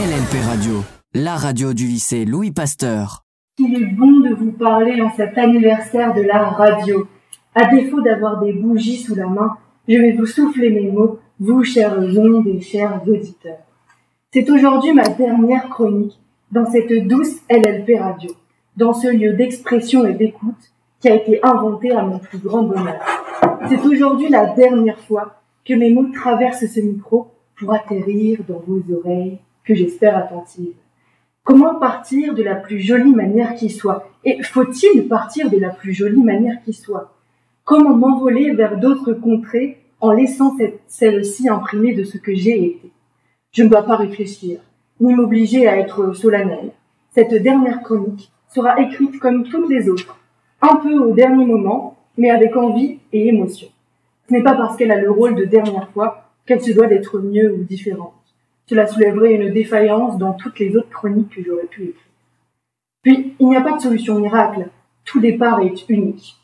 LLP Radio, la radio du lycée Louis Pasteur. Il est bon de vous parler en cet anniversaire de la radio. À défaut d'avoir des bougies sous la main, je vais vous souffler mes mots, vous, chers ondes et chers auditeurs. C'est aujourd'hui ma dernière chronique dans cette douce LLP radio, dans ce lieu d'expression et d'écoute qui a été inventé à mon plus grand bonheur. C'est aujourd'hui la dernière fois que mes mots traversent ce micro pour atterrir dans vos oreilles, que j'espère attentives. Comment partir de la plus jolie manière qui soit? Et faut-il partir de la plus jolie manière qui soit? Comment m'envoler vers d'autres contrées en laissant celle-ci imprimée de ce que j'ai été? Je ne dois pas réfléchir, ni m'obliger à être solennel. Cette dernière chronique sera écrite comme toutes les autres, un peu au dernier moment, mais avec envie et émotion. Ce n'est pas parce qu'elle a le rôle de dernière fois qu'elle se doit d'être mieux ou différente. Cela soulèverait une défaillance dans toutes les autres chroniques que j'aurais pu écrire. Puis, il n'y a pas de solution miracle. Tout départ est unique.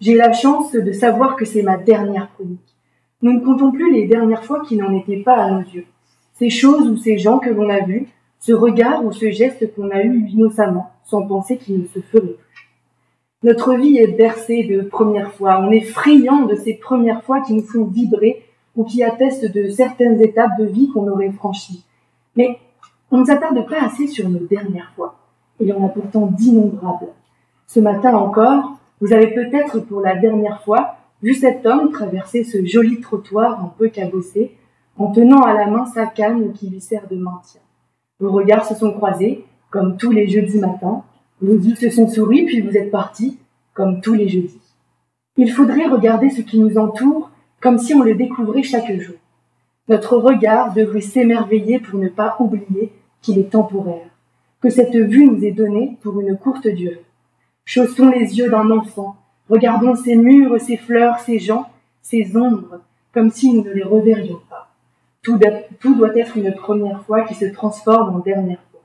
J'ai la chance de savoir que c'est ma dernière chronique. Nous ne comptons plus les dernières fois qui n'en étaient pas à nos yeux. Ces choses ou ces gens que l'on a vus, ce regard ou ce geste qu'on a eu innocemment, sans penser qu'il ne se ferait plus. Notre vie est bercée de premières fois. On est friand de ces premières fois qui nous font vibrer ou qui attestent de certaines étapes de vie qu'on aurait franchies. Mais on ne s'attarde pas assez sur nos dernières fois. Il y en a pourtant d'innombrables. Ce matin encore, vous avez peut-être pour la dernière fois vu cet homme traverser ce joli trottoir un peu cabossé, en tenant à la main sa canne qui lui sert de maintien. Vos regards se sont croisés, comme tous les jeudis matins, vos yeux se sont souris, puis vous êtes partis, comme tous les jeudis. Il faudrait regarder ce qui nous entoure comme si on le découvrait chaque jour. Notre regard devrait s'émerveiller pour ne pas oublier qu'il est temporaire, que cette vue nous est donnée pour une courte durée. Chaussons les yeux d'un enfant, regardons ces murs, ces fleurs, ces gens, ces ombres, comme si nous ne les reverrions pas. Tout, doit être une première fois qui se transforme en dernière fois.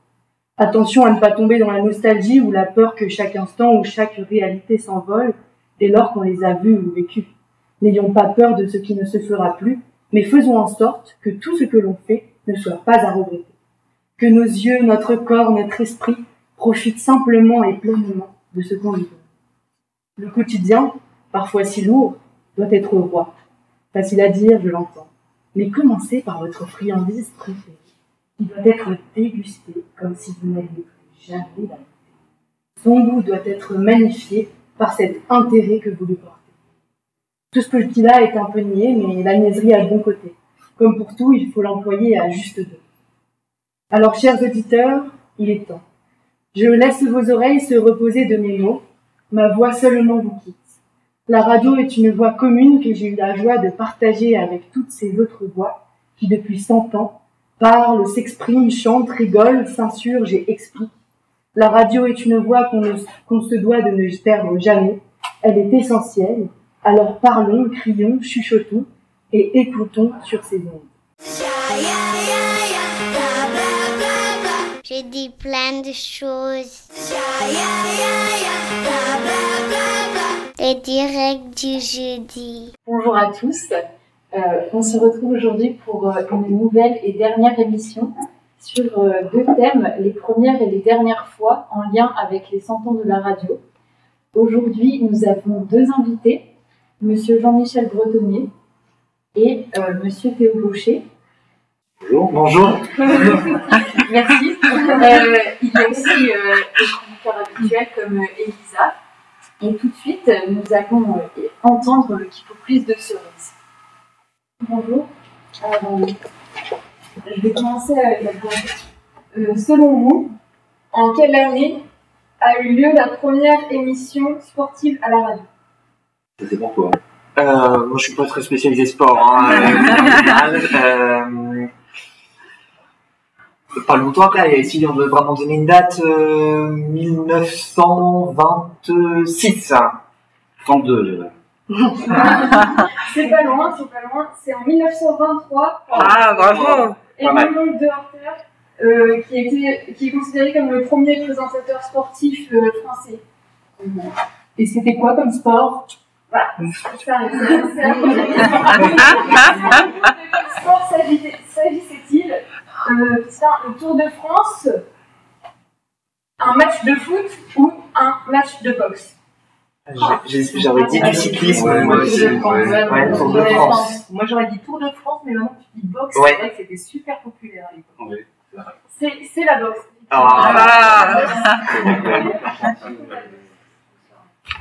Attention à ne pas tomber dans la nostalgie ou la peur que chaque instant ou chaque réalité s'envole dès lors qu'on les a vus ou vécus. N'ayons pas peur de ce qui ne se fera plus, mais faisons en sorte que tout ce que l'on fait ne soit pas à regretter. Que nos yeux, notre corps, notre esprit profitent simplement et pleinement de ce qu'on vit. Le quotidien, parfois si lourd, doit être roi. Facile à dire, je l'entends. Mais commencez par votre friandise préférée, qui doit être dégustée comme si vous n'aviez plus jamais la Son goût doit être magnifié par cet intérêt que vous lui portez. Tout ce petit-là est un peu niais, mais la niaiserie a le bon côté. Comme pour tout, il faut l'employer à juste deux. Alors, chers auditeurs, il est temps. Je laisse vos oreilles se reposer de mes mots. Ma voix seulement vous quitte. La radio est une voix commune que j'ai eu la joie de partager avec toutes ces autres voix qui, depuis cent ans, parlent, s'expriment, chantent, rigolent, s'insurgent et expliquent. La radio est une voix qu'on se doit de ne perdre jamais. Elle est essentielle alors parlons, crions, chuchotons et écoutons sur ces ondes. J'ai dit plein de choses. Les directs du jeudi. Bonjour à tous. Euh, on se retrouve aujourd'hui pour euh, une nouvelle et dernière émission sur euh, deux thèmes, les premières et les dernières fois en lien avec les 100 ans de la radio. Aujourd'hui, nous avons deux invités. Monsieur Jean-Michel Bretonnier et euh, Monsieur Théo Boucher. Bonjour. Bonjour. Merci. Euh, il y a aussi euh, des chroniqueurs habituels comme Elisa. Et tout de suite, nous allons entendre le plus de cerises. Bonjour. je vais commencer avec la question. selon vous, en quelle année a eu lieu la première émission sportive à la radio? Ça c'est pourquoi. Euh, moi, je suis pas très spécialisé sport. Hein, euh, pas longtemps après, si on veut vraiment donner une date, euh, 1926. 32, c'est pas loin, c'est pas loin. C'est en 1923. Ah, bravo Edmond de Harter, euh, qui, était, qui est considéré comme le premier présentateur sportif euh, français. Et c'était quoi comme sport? Voilà. Sport s'agissait-il Euh, tiens, le Tour de France, un match de foot ou un match de boxe J'aurais dit du cyclisme. Ouais, moi moi aussi. aussi. Ouais. Ouais, Tour de France. Moi j'aurais dit Tour de France, mais maintenant tu dis boxe, Ouais. c'est vrai que c'était super populaire à l'époque. C'est c'est la boxe. Ah.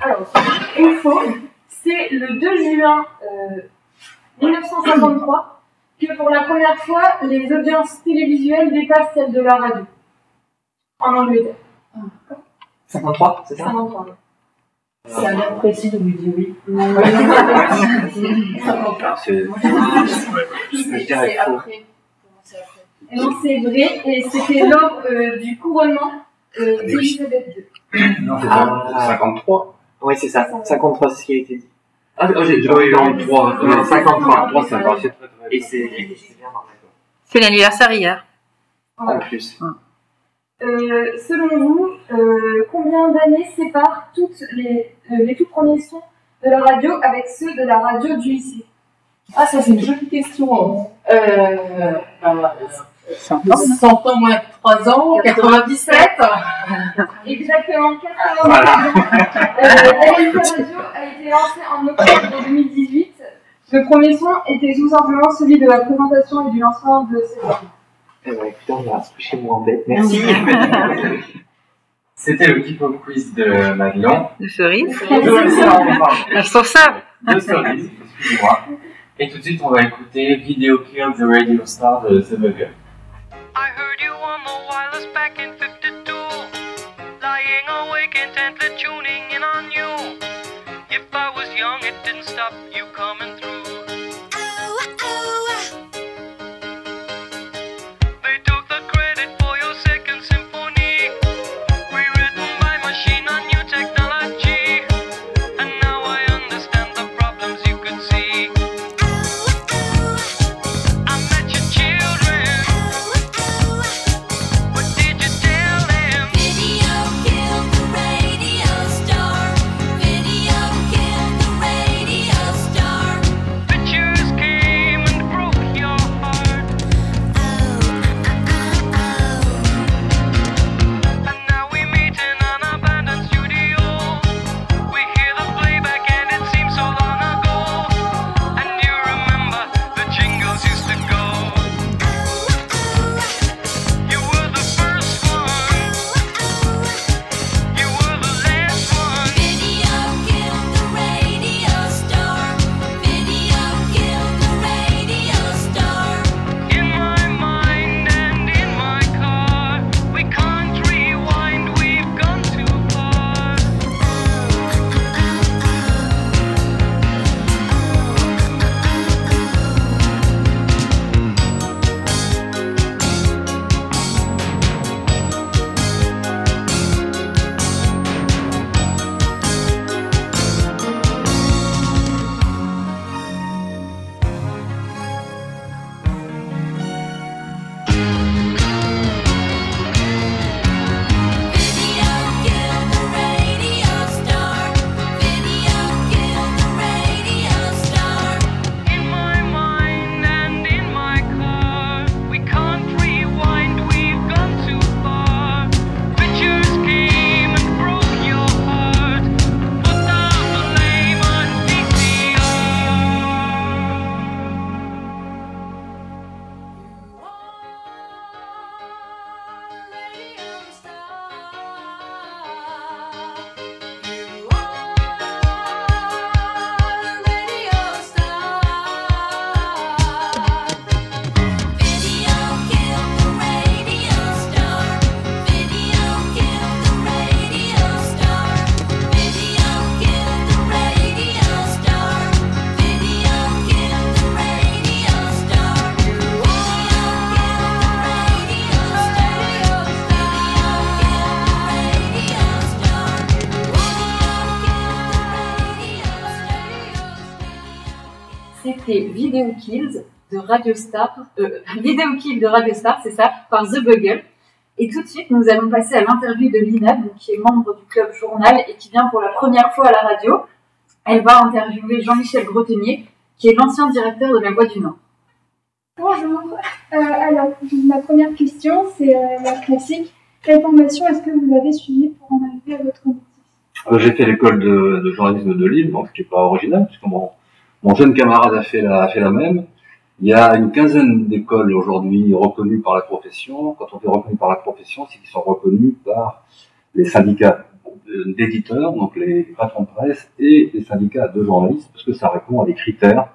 Alors, une faux, c'est le 2 juin euh, 1953 que pour la première fois, les audiences télévisuelles dépassent celles de la radio. En Angleterre. 53, c'est ça? 53. C'est un air précis de lui dire oui. C'est- après. Non, c'est vrai, et c'était lors euh, du couronnement euh, d'Elisabeth II. Non, c'est Ah. ça. 53. Oui, c'est ça. 53, c'est ce qui a été dit. Ah, oh, j'ai dit 43. Non, 53. 53, ça me paraissait très très Et c'est c'est bien normal. C'est l'anniversaire hier. En plus. Euh, selon vous, euh, combien d'années séparent toutes les, euh, les tout premiers sons de la radio avec ceux de la radio du lycée? Ah, ça c'est une jolie question. Euh, bah, 100 ans. 100 ans moins que 3 ans, 97. Exactement 80 ans. Euh, la radio a été lancée en octobre 2018. Le premier son était tout simplement celui de la présentation et du lancement de cette radio. Eh ben, écoutez, on bête. Merci. C'était le Keep Up Quiz de Madelon. De cerise. De, pardon, Je trouve ça. de Cerise, excusez-moi. Et tout de suite, on va écouter Video Kill the Radio Star de The Bugger. up. Video Kills de Radio Star, euh, Video Kill de Radio Star, c'est ça, par The Bugle. Et tout de suite, nous allons passer à l'interview de Lina, donc, qui est membre du club Journal et qui vient pour la première fois à la radio. Elle va interviewer Jean-Michel Grotenier, qui est l'ancien directeur de la Voix du Nord. Bonjour. Euh, alors, ma première question, c'est euh, la classique. Quelle formation est-ce que vous avez suivie pour en arriver à votre métier J'ai fait l'école de, de journalisme de Lille, donc qui n'est pas original, puisque mon, jeune camarade a fait, la, a fait la même. Il y a une quinzaine d'écoles aujourd'hui reconnues par la profession. Quand on fait reconnu par la profession, c'est qu'ils sont reconnus par les syndicats d'éditeurs, donc les patrons de presse, et les syndicats de journalistes, parce que ça répond à des critères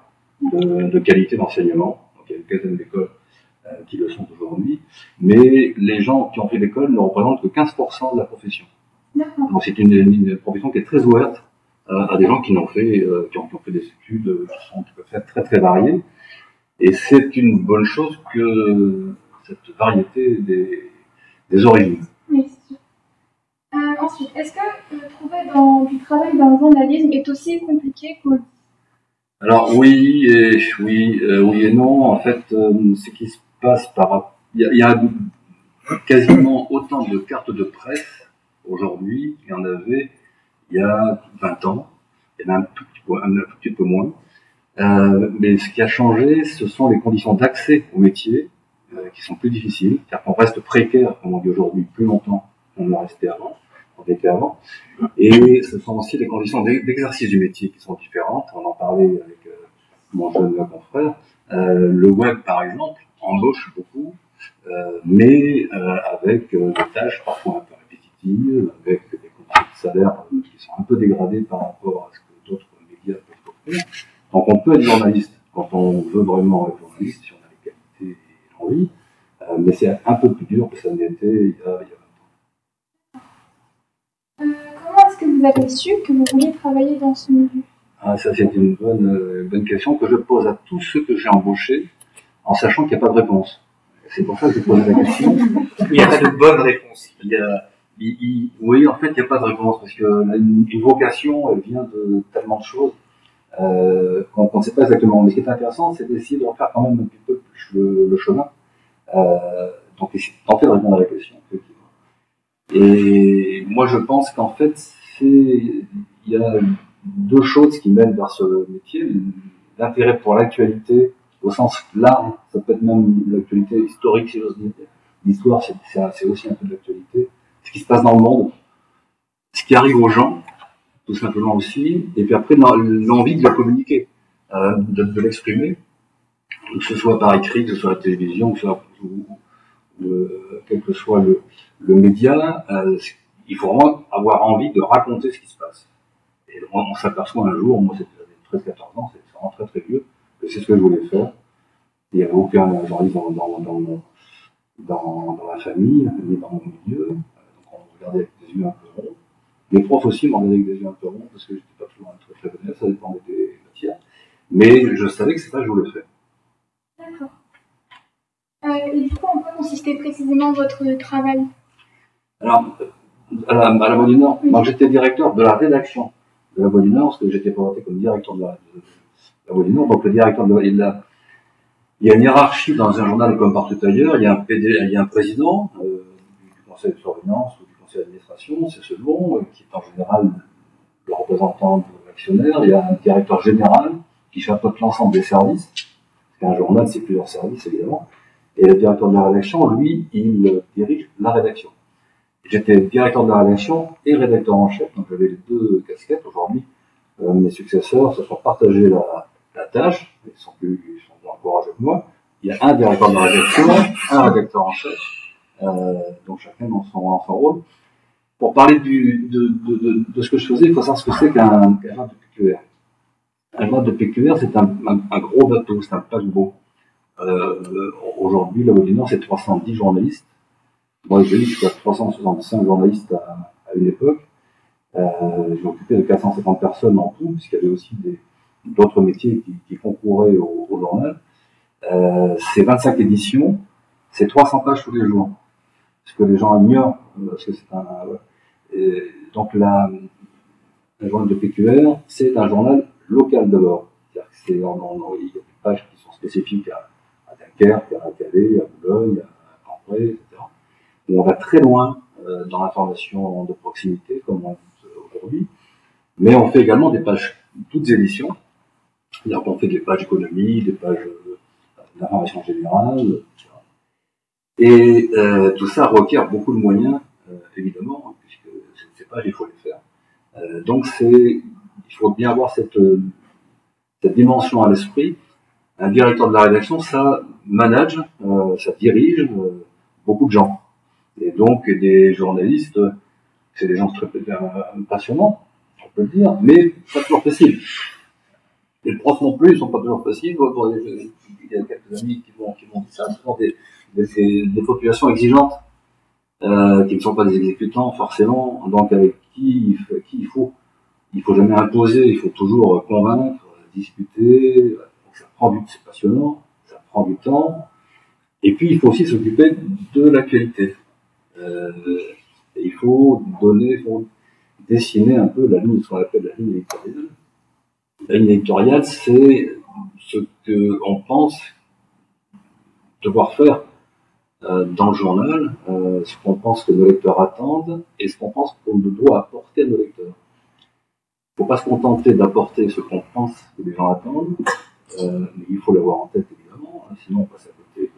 de, de qualité d'enseignement. Donc il y a une quinzaine d'écoles euh, qui le sont aujourd'hui. Mais les gens qui ont fait l'école ne représentent que 15% de la profession. Donc c'est une, une profession qui est très ouverte à des gens qui n'ont fait, euh, qui, ont, fait des études euh, qui sont qui peuvent être très très variées. Et c'est une bonne chose que cette variété des, des origines. Oui, c'est sûr. Euh, ensuite, est-ce que euh, trouver dans, du travail dans le journalisme est aussi compliqué qu'au Alors oui et oui, euh, oui et non. En fait, ce qui se passe par il y a, il y a quasiment autant de cartes de presse aujourd'hui qu'il y en avait il y a 20 ans. Il y en a un tout petit peu, moins. Euh, mais ce qui a changé, ce sont les conditions d'accès au métier euh, qui sont plus difficiles. C'est-à-dire qu'on reste précaire, comme on dit aujourd'hui, plus longtemps qu'on l'a resté avant, qu'on était avant. Et ce sont aussi les conditions d'e- d'exercice du métier qui sont différentes. On en parlait avec euh, mon jeune confrère. Le web, par exemple, embauche beaucoup, mais avec des tâches parfois un peu répétitives, avec des conditions de salaire euh, qui sont un peu dégradées par rapport à ce que d'autres médias peuvent offrir. Donc on peut être journaliste quand on veut vraiment être journaliste, si on a les qualités et l'envie, euh, mais c'est un peu plus dur que ça n'était il y a, il y a Euh, comment est-ce que vous avez su que vous vouliez travailler dans ce milieu? Ah, ça, c'est une bonne, euh, bonne question que je pose à tous ceux que j'ai embauchés en sachant qu'il n'y a pas de réponse. C'est pour ça que j'ai posé la question. Il n'y a pas de bonne réponse. Il y a, oui, en fait, il n'y a pas de réponse parce que une, vocation, elle vient de tellement de choses euh, qu'on ne sait pas exactement. Mais ce qui est intéressant, c'est d'essayer de refaire quand même un petit peu le, le chemin. Euh, donc, essayer de tenter de répondre à la question. Et moi, je pense qu'en fait, il y a deux choses qui mènent vers ce métier. L'intérêt pour l'actualité au sens large, ça peut être même l'actualité historique, si j'ose dire. L'histoire, c'est aussi un peu de l'actualité. Ce qui se passe dans le monde, ce qui arrive aux gens, tout simplement aussi, et puis après, l'en- l'envie de le communiquer, euh, de, l'exprimer, que ce soit par écrit, que ce soit à la télévision, que ce soit, ou- euh, quel que soit le, média, euh, il faut vraiment avoir envie de raconter ce qui se passe. Et on, s'aperçoit un jour, moi c'était j'avais 13-14 ans, c'est vraiment très très vieux, que c'est ce que je voulais faire. Il n'y avait aucun journaliste dans, dans, dans, dans ma famille, ni dans mon milieu. Avec des yeux un peu ronds. Les profs aussi m'ont regardé avec des yeux un peu ronds parce que j'étais pas toujours un très très bon ça dépendait des matières. Mais je savais que c'est ça que je voulais faire. D'accord. Euh, et du coup, en quoi consistait précisément votre travail? Alors, à la, à la Voix du Nord, moi j'étais directeur de la rédaction de la Voix du Nord, parce que j'étais présenté comme directeur de la, de la Voix du Nord. Donc le directeur de la, il y a une hiérarchie dans un journal comme partout ailleurs. Il y a un, PD, il y a un président euh, du conseil de surveillance ou du conseil d'administration, c'est selon, euh, qui est en général le représentant de l'actionnaire. Il y a un directeur général qui chapeaute l'ensemble des services. Parce qu'un journal, c'est plusieurs services, évidemment. Et le directeur de la rédaction, lui, il euh, dirige la rédaction. J'étais directeur de la rédaction et rédacteur en chef, donc j'avais les deux casquettes. Aujourd'hui, euh, mes successeurs se sont partagés la, tâche, ils sont plus, ils sont que moi. Il y a un directeur de la rédaction, un rédacteur en chef, donc chacun dans son rôle. Pour parler du, de, de, de, de ce que je faisais, il faut savoir ce que c'est qu'un journal de PQR. Un journal de PQR, c'est un, un, gros bateau, c'est un paquebot. Euh, Aujourd'hui, la du Nord, c'est 310 journalistes. Moi, j'ai eu jusqu'à 365 journalistes à, à une époque. Euh, j'ai occupé de 450 personnes en tout, puisqu'il y avait aussi d'autres métiers qui, qui concouraient au, au journal. Euh, c'est 25 éditions, c'est 300 pages tous les jours. Ce que les gens ignorent, parce que c'est un... donc, la, le journal de PQR, c'est un journal local d'abord. C'est, en- en- il y a des pages qui sont spécifiques à, Dunkerque, à Calais, à Boulogne, à Cambrai, etc où on va très loin euh, dans l'information de proximité, comme on dit aujourd'hui. Mais on fait également des pages toutes éditions. C'est-à-dire qu'on fait des pages économie, des pages euh, d'information générale. Et euh, tout ça requiert beaucoup de moyens, euh, évidemment, puisque c'est pas il faut les faire. Euh, donc il faut bien avoir cette, euh, cette dimension à l'esprit. Un directeur de la rédaction, ça manage, euh, ça dirige euh, beaucoup de gens. Et donc des journalistes, c'est des gens très passionnants, on peut le dire, mais pas toujours faciles. Les profs non plus, ils sont pas toujours faciles. Il y a quelques amis qui m'ont qui dit ça. Des, des, des- populations exigeantes euh, qui ne sont pas des exécutants forcément, donc avec qui il faut, il faut, jamais imposer, il faut toujours convaincre, discuter. Ça prend du, c'est passionnant, ça prend du temps. Et puis il faut aussi s'occuper de l'actualité. Euh, il faut donner, faut dessiner un peu la ligne, ce qu'on appelle la ligne éditoriale. La ligne éditoriale, c'est ce que on pense devoir faire dans le journal, euh, ce qu'on pense que nos lecteurs attendent et ce qu'on pense qu'on doit apporter à nos lecteurs. Il ne faut pas se contenter d'apporter ce qu'on pense que les gens attendent, euh, mais il faut l'avoir en tête évidemment, hein, sinon on passe à côté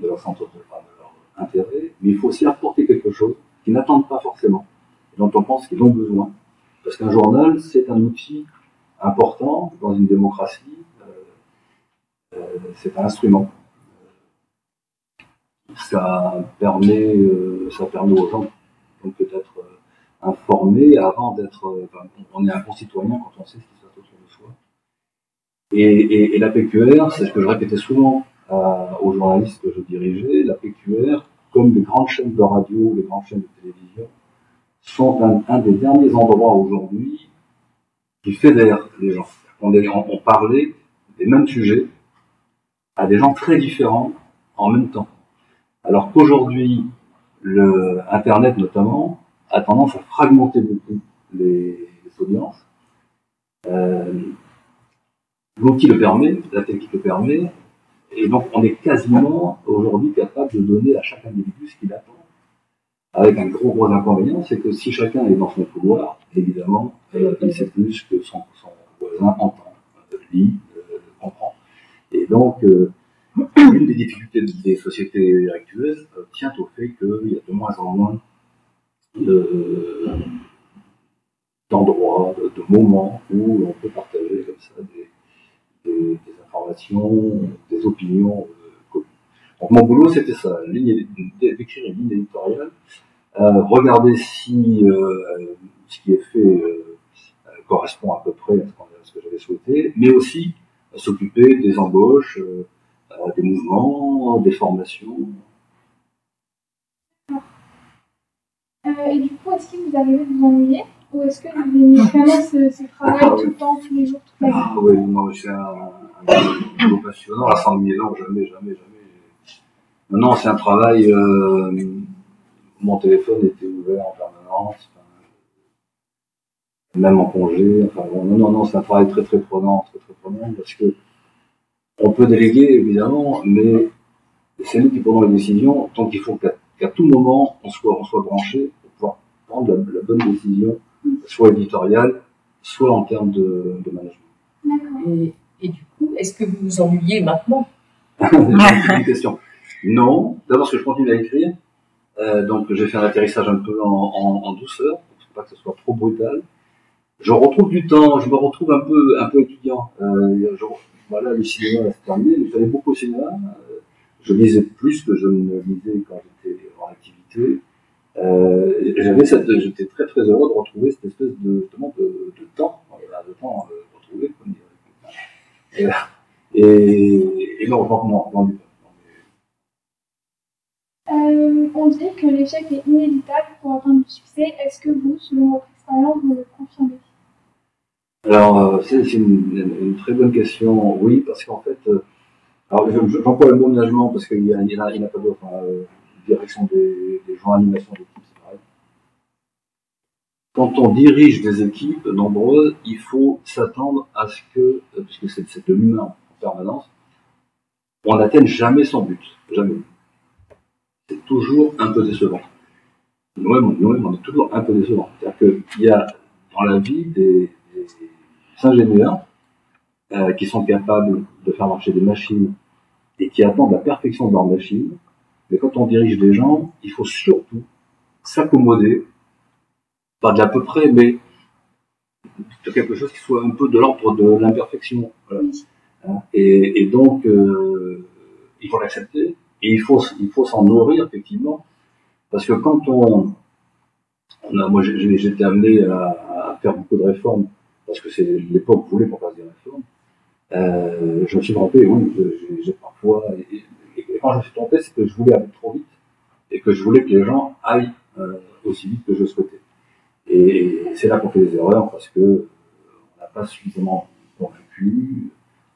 de, leur centre de, de leur intérêt. Mais il faut aussi apporter quelque chose qu'ils n'attendent pas forcément, dont on pense qu'ils ont besoin. Parce qu'un journal, c'est un outil important dans une démocratie, euh, euh, c'est un instrument ça permet, euh, ça permet aux gens donc d'être euh, informés avant d'être. euh, on est un concitoyen quand on sait ce qui se passe autour de soi. Et, la PQR, c'est ce que je répétais souvent aux journalistes que je dirigeais, la PQR, comme les grandes chaînes de radio, les grandes chaînes de télévision, sont un, des derniers endroits aujourd'hui qui fédèrent les gens. On, on parlait des mêmes sujets à des gens très différents en même temps. Alors qu'aujourd'hui, le Internet notamment a tendance à fragmenter beaucoup les, audiences. Euh, L'outil le permet, la technique le permet, et donc on est quasiment aujourd'hui capable de donner à chaque individu ce qu'il attend. Avec un gros gros inconvénient, c'est que si chacun est dans son couloir, évidemment, euh, il sait plus que son, voisin entend, euh, lit, comprend. Et donc, une des difficultés des sociétés actuelles euh, tient au fait qu'il y a de moins en moins de- d'endroits, de, moments où on peut partager comme ça des, informations, des opinions euh, communes. Donc mon boulot c'était ça, d'écrire une ligne éditoriale, euh, regarder si ce qui est fait correspond à peu près à ce, que j'avais souhaité, mais aussi s'occuper des embauches, des mouvements, des formations. Euh, et du coup, est-ce que vous arrivez à vous ennuyer Ou est-ce que vous aimez vraiment ce, ce travail Ah, tout oui. le temps, tous les jours, toute la vie Ah oui, non, c'est un, un boulot passionnant, à 100 000 ans, jamais, jamais, jamais. Non, non, c'est un travail, euh, mon téléphone était ouvert en permanence, même en congé, enfin non, non, non, c'est un travail très, très prenant, très, très prenant, parce que on peut déléguer, évidemment, mais c'est nous qui prenons les décisions, tant qu'il faut qu'à tout moment, on soit, on soit branché pour pouvoir prendre la, la bonne décision, soit éditoriale, soit en termes de, de management. D'accord. Et, et du coup, est-ce que vous vous ennuyez maintenant? C'est une question. Non, d'abord parce que je continue à écrire, euh, donc j'ai fait un atterrissage un peu en, en, en douceur, pour pas que ce soit trop brutal. Je retrouve du temps, je me retrouve un peu, un peu étudiant. Euh, je- voilà, le cinéma c'est terminé, j'allais beaucoup au cinéma. Euh, je lisais plus que je ne lisais quand j'étais en activité. Euh, j'avais cette, j'étais très très heureux de retrouver cette espèce de, justement de, temps, de temps euh, retrouvé, comme. Et, non, non, non, non, du. Euh, on dit que l'échec est inévitable pour atteindre le succès. Est-ce que vous, selon votre expérience, vous le confirmez? Alors, euh, c'est une, une- très bonne question. Oui, parce qu'en fait, euh, alors je- je- j'emploie le mot management parce qu'il y a, a, a pas d'autre. hein, euh, direction des, des gens, animation d'équipe, c'est pareil. Quand on dirige des équipes nombreuses, il faut s'attendre à ce que, puisque c'est de l'humain en permanence, on n'atteigne jamais son but. Jamais. C'est toujours un peu décevant. Nous-mêmes, nous-mêmes, on est toujours un peu décevant. C'est-à-dire qu'il y a dans la vie des, des ingénieurs euh, qui sont capables de faire marcher des machines et qui attendent la perfection de leur machine. Mais quand on dirige des gens, il faut surtout s'accommoder, pas de l'à peu près, mais de quelque chose qui soit un peu de l'ordre de l'imperfection. Voilà. Hein, Et, et donc, euh, il faut l'accepter et il faut, il faut s'en nourrir effectivement, parce que quand on, on a, moi j'ai- été amené à, à faire beaucoup de réformes, parce que c'est l'époque voulait qu'on fasse des réformes. Euh, je me suis trompé, oui, j'ai- parfois. Et, quand je me suis trompé, c'est que je voulais aller trop vite et que je voulais que les gens aillent euh, aussi vite que je souhaitais. Et c'est là qu'on fait des erreurs parce que euh, on n'a pas suffisamment convaincu,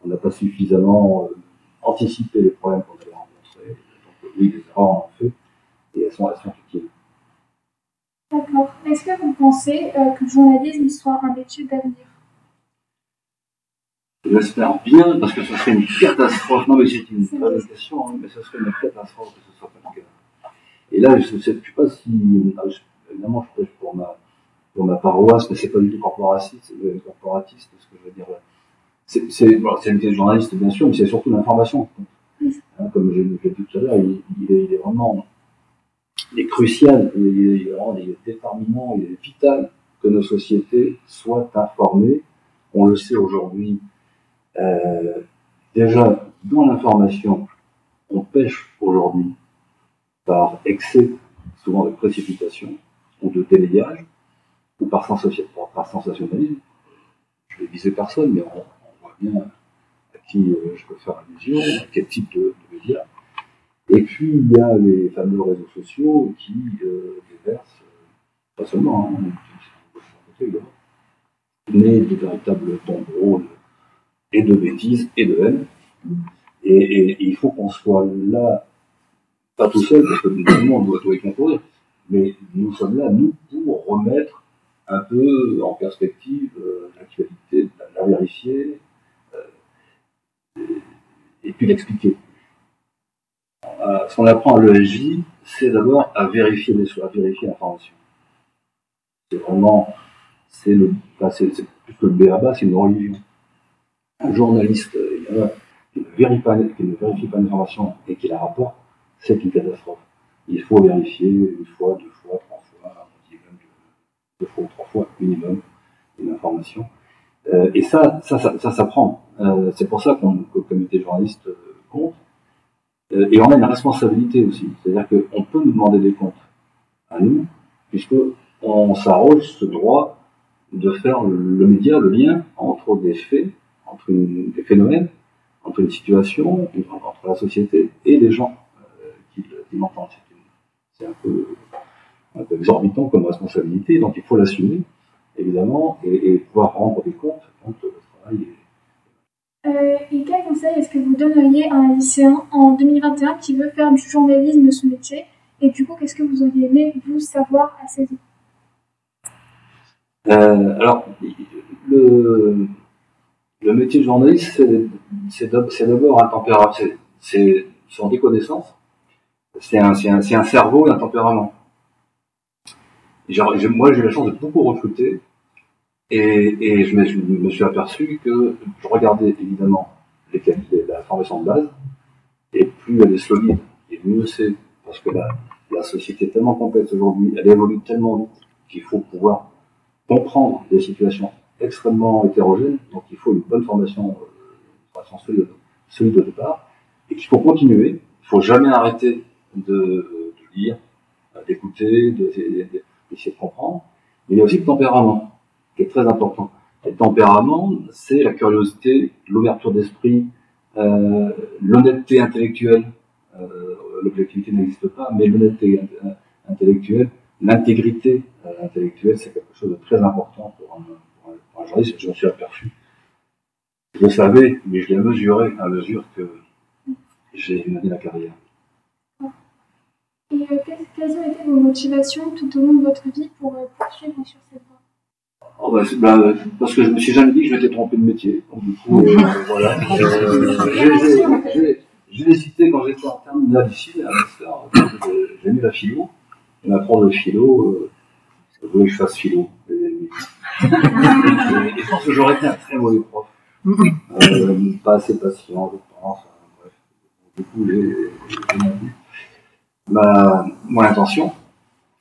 on n'a pas suffisamment euh, anticipé les problèmes qu'on allait rencontrer. Donc oui, des erreurs on en fait et elles sont, elles sont utiles. D'accord. Est-ce que vous pensez euh, que le journalisme soit un métier d'avenir? Je l'espère bien parce que ce serait une catastrophe. Non mais c'est une bonne question, hein, mais ce serait une catastrophe que ce soit pas le cas. Et là, je ne sais, je sais pas si, ah, je- évidemment, je prêche pour ma, pour ma paroisse, mais c'est pas du tout corporatiste, euh, corporatiste, ce que je veux dire. C'est, c'est, bon, c'est le journaliste, bien sûr, mais c'est surtout l'information. Hein, comme je l'ai dit tout à l'heure, il, il est, il est vraiment, il est crucial, il est, déterminant, il est vital que nos sociétés soient informées. On le sait aujourd'hui, euh, déjà, dans l'information, on pêche aujourd'hui par excès, souvent de précipitation, ou de délayage, ou par, sensation- par sensationnalisme. Je vais viser personne, mais on, on voit bien à qui euh, je peux faire allusion, à quel type de, de médias. Et puis, il y a les fameux réseaux sociaux qui euh, déversent, euh, pas seulement, hein, mais de véritables tombereaux de- et de bêtises et de haine. Et, il faut qu'on soit là, pas tout seul, parce que tout le monde doit, doit y concourir, mais nous sommes là, nous, pour remettre un peu en perspective euh, l'actualité, la, vérifier, euh, et puis l'expliquer. Euh, ce qu'on apprend à l'ESJ, c'est d'abord à vérifier les choses, à vérifier l'information. C'est vraiment, c'est le, plus que le béaba, c'est une religion. Un journaliste, euh, qui ne vérifie pas, qui ne l'information et qui la rapporte, c'est une catastrophe. Il faut vérifier une fois, deux fois, trois fois, même deux, fois ou trois fois minimum une information. Euh, et ça, ça, ça, s'apprend. C'est pour ça qu'on, que le comité journaliste compte. Euh, et on a une responsabilité aussi. C'est-à-dire qu'on peut nous demander des comptes à nous, puisque on s'arroge ce droit de faire le, média, le lien entre des faits, entre des phénomènes, entre une situation, entre la société et les gens euh, qui, le- qui l'entendent. C'est un peu, exorbitant comme responsabilité, donc il faut l'assumer, évidemment, et, et pouvoir rendre des comptes quand le travail est et quel conseil est-ce que vous donneriez à un lycéen en 2021 qui veut faire du journalisme son métier Et du coup, qu'est-ce que vous auriez aimé, vous, savoir à 16 ans Euh, alors, le, le métier de journaliste, c'est- c'est d'ab- c'est d'abord un tempérament, c'est- c'est ce sont des connaissances, c'est un, un, un cerveau et un tempérament. Moi, j'ai la chance de beaucoup recruter et, et je, me, suis aperçu que je regardais évidemment les, qualités- la formation de base et plus elle est solide et mieux c'est parce que la, la société est tellement complexe aujourd'hui, elle évolue tellement vite qu'il faut pouvoir comprendre des situations extrêmement hétérogènes, donc il faut une bonne formation, euh, une formation solide, solide au départ, et qu'il faut continuer, il faut jamais arrêter de, de lire, euh, d'écouter, de- de- de- d'essayer de comprendre, mais il y a aussi le tempérament, qui est très important. Le tempérament, c'est la curiosité, l'ouverture d'esprit, euh, l'honnêteté intellectuelle, euh, l'objectivité n'existe pas, mais l'honnêteté euh, intellectuelle, l'intégrité intellectuelle, c'est quelque chose de très important pour un, pour un- journaliste. Je me suis aperçu. Je le savais, mais je l'ai mesuré à mesure que j'ai mené la carrière. Et euh, quelles, ont été vos motivations tout au long de votre vie pour poursuivre sur cette Oh, bah, bah, parce que je me suis jamais dit que je m'étais trompé de métier. Donc, du coup, euh, voilà. Euh, j'ai- hésité quand j'étais en terminale ici, à master, j'ai- mis la philo. Et ma prof de philo, euh, voulait que je fasse philo. Et, et je pense que j'aurais été un très mauvais prof. Euh, pas assez patient, je pense. euh, bref, du coup, j'ai ma, mon intention.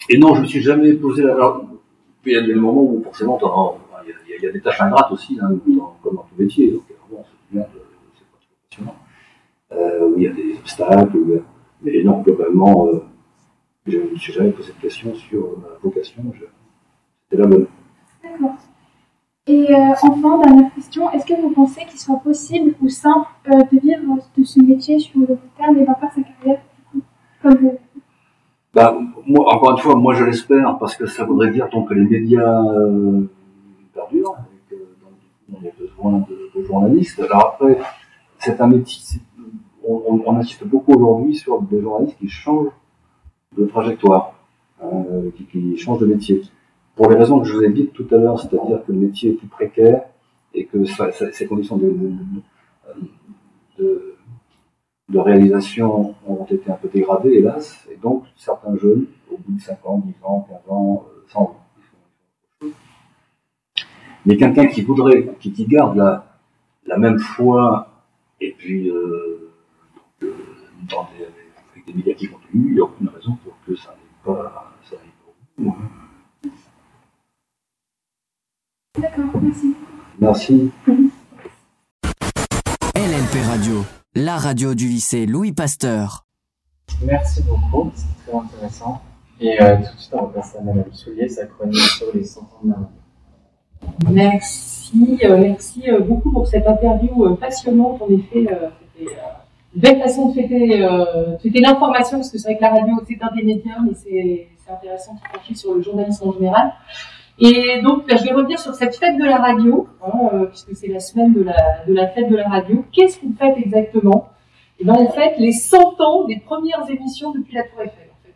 Et non, je me suis jamais posé la. Alors, il y a des moments où forcément, il y, a- des tâches ingrates aussi, hein, comme dans tout métier. Donc, bon, c'est pas trop passionnant. Euh, où il y a des obstacles, mais non, globalement, euh, je ne me suis jamais posé de questions sur ma vocation. C'était la bonne. D'accord. Et euh, enfin, dernière question, est-ce que vous pensez qu'il soit possible ou simple euh, de vivre de ce métier sur le long terme et d'en faire sa carrière du coup, comme vous Bah, moi, encore une fois, moi je l'espère parce que ça voudrait dire donc que les médias euh, perdurent et que donc, du coup, on a besoin de, journalistes. Alors après, c'est un métier, on, insiste beaucoup aujourd'hui sur des journalistes qui changent de trajectoire, euh, qui, changent de métier. Pour les raisons que je vous ai dites tout à l'heure, c'est-à-dire que le métier est plus précaire et que ses conditions de- de réalisation ont été un peu dégradées, hélas, et donc certains jeunes, au bout de 5 ans, 10 ans, 15 ans, euh, s'en vont. Autre chose. Mais quelqu'un qui voudrait, qui, qui garde la, la même foi, et puis euh, donc, euh, dans des, avec des médias qui continuent, il n'y a aucune raison pour que ça n'aille pas, ça au bout. D'accord, merci. Merci. LLP Radio, la radio du lycée Louis Pasteur. Merci beaucoup, c'est très intéressant. Et euh, tout de suite, on va passer à Madame Soulier, sa chronique sur les 100 ans de la radio. Merci, euh, merci euh, beaucoup pour cette interview euh, passionnante. En effet, euh, c'était euh, une belle façon de fêter, euh, de fêter l'information, parce que c'est vrai que la radio, c'est un des médias, mais c'est intéressant de pencher sur le journalisme en général. Et donc, bah, je vais revenir sur cette fête de la radio, hein, euh, puisque c'est la semaine de la, de la fête de la radio. Qu'est-ce qu'on fête exactement? Eh bien, on fête les 100 ans des premières émissions depuis la Tour Eiffel. En fait.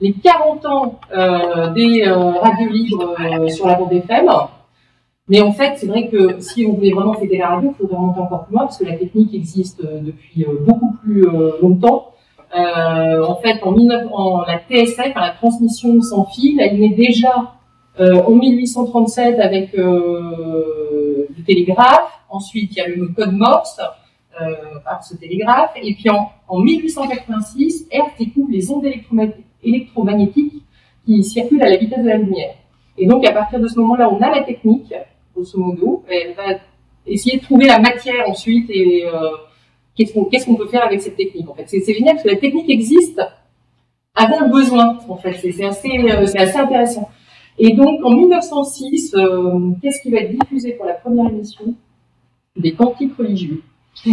Les 40 ans euh, des euh, radios libres euh, sur la bande FM. Mais en fait, c'est vrai que si on voulait vraiment fêter la radio, il faudrait remonter encore plus loin, parce que la technique existe depuis beaucoup plus longtemps. En fait, en, 19 en la TSF, la transmission sans fil, elle naît déjà en 1837 avec euh, le télégraphe. Ensuite, il y a le code Morse euh, par ce télégraphe. Et puis en, en 1886, Hertz découvre les ondes électromag- électromagnétiques qui circulent à la vitesse de la lumière. Et donc, à partir de ce moment-là, on a la technique, grosso modo. Elle va essayer de trouver la matière ensuite et euh, qu'est-ce qu'on qu'est-ce qu'on peut faire avec cette technique. En fait, c'est génial parce que la technique existe avant le besoin. En fait, c'est assez, euh, assez intéressant. Et donc, en 1906, euh, qu'est-ce qui va être diffusé pour la première émission? Des cantiques religieux. bon,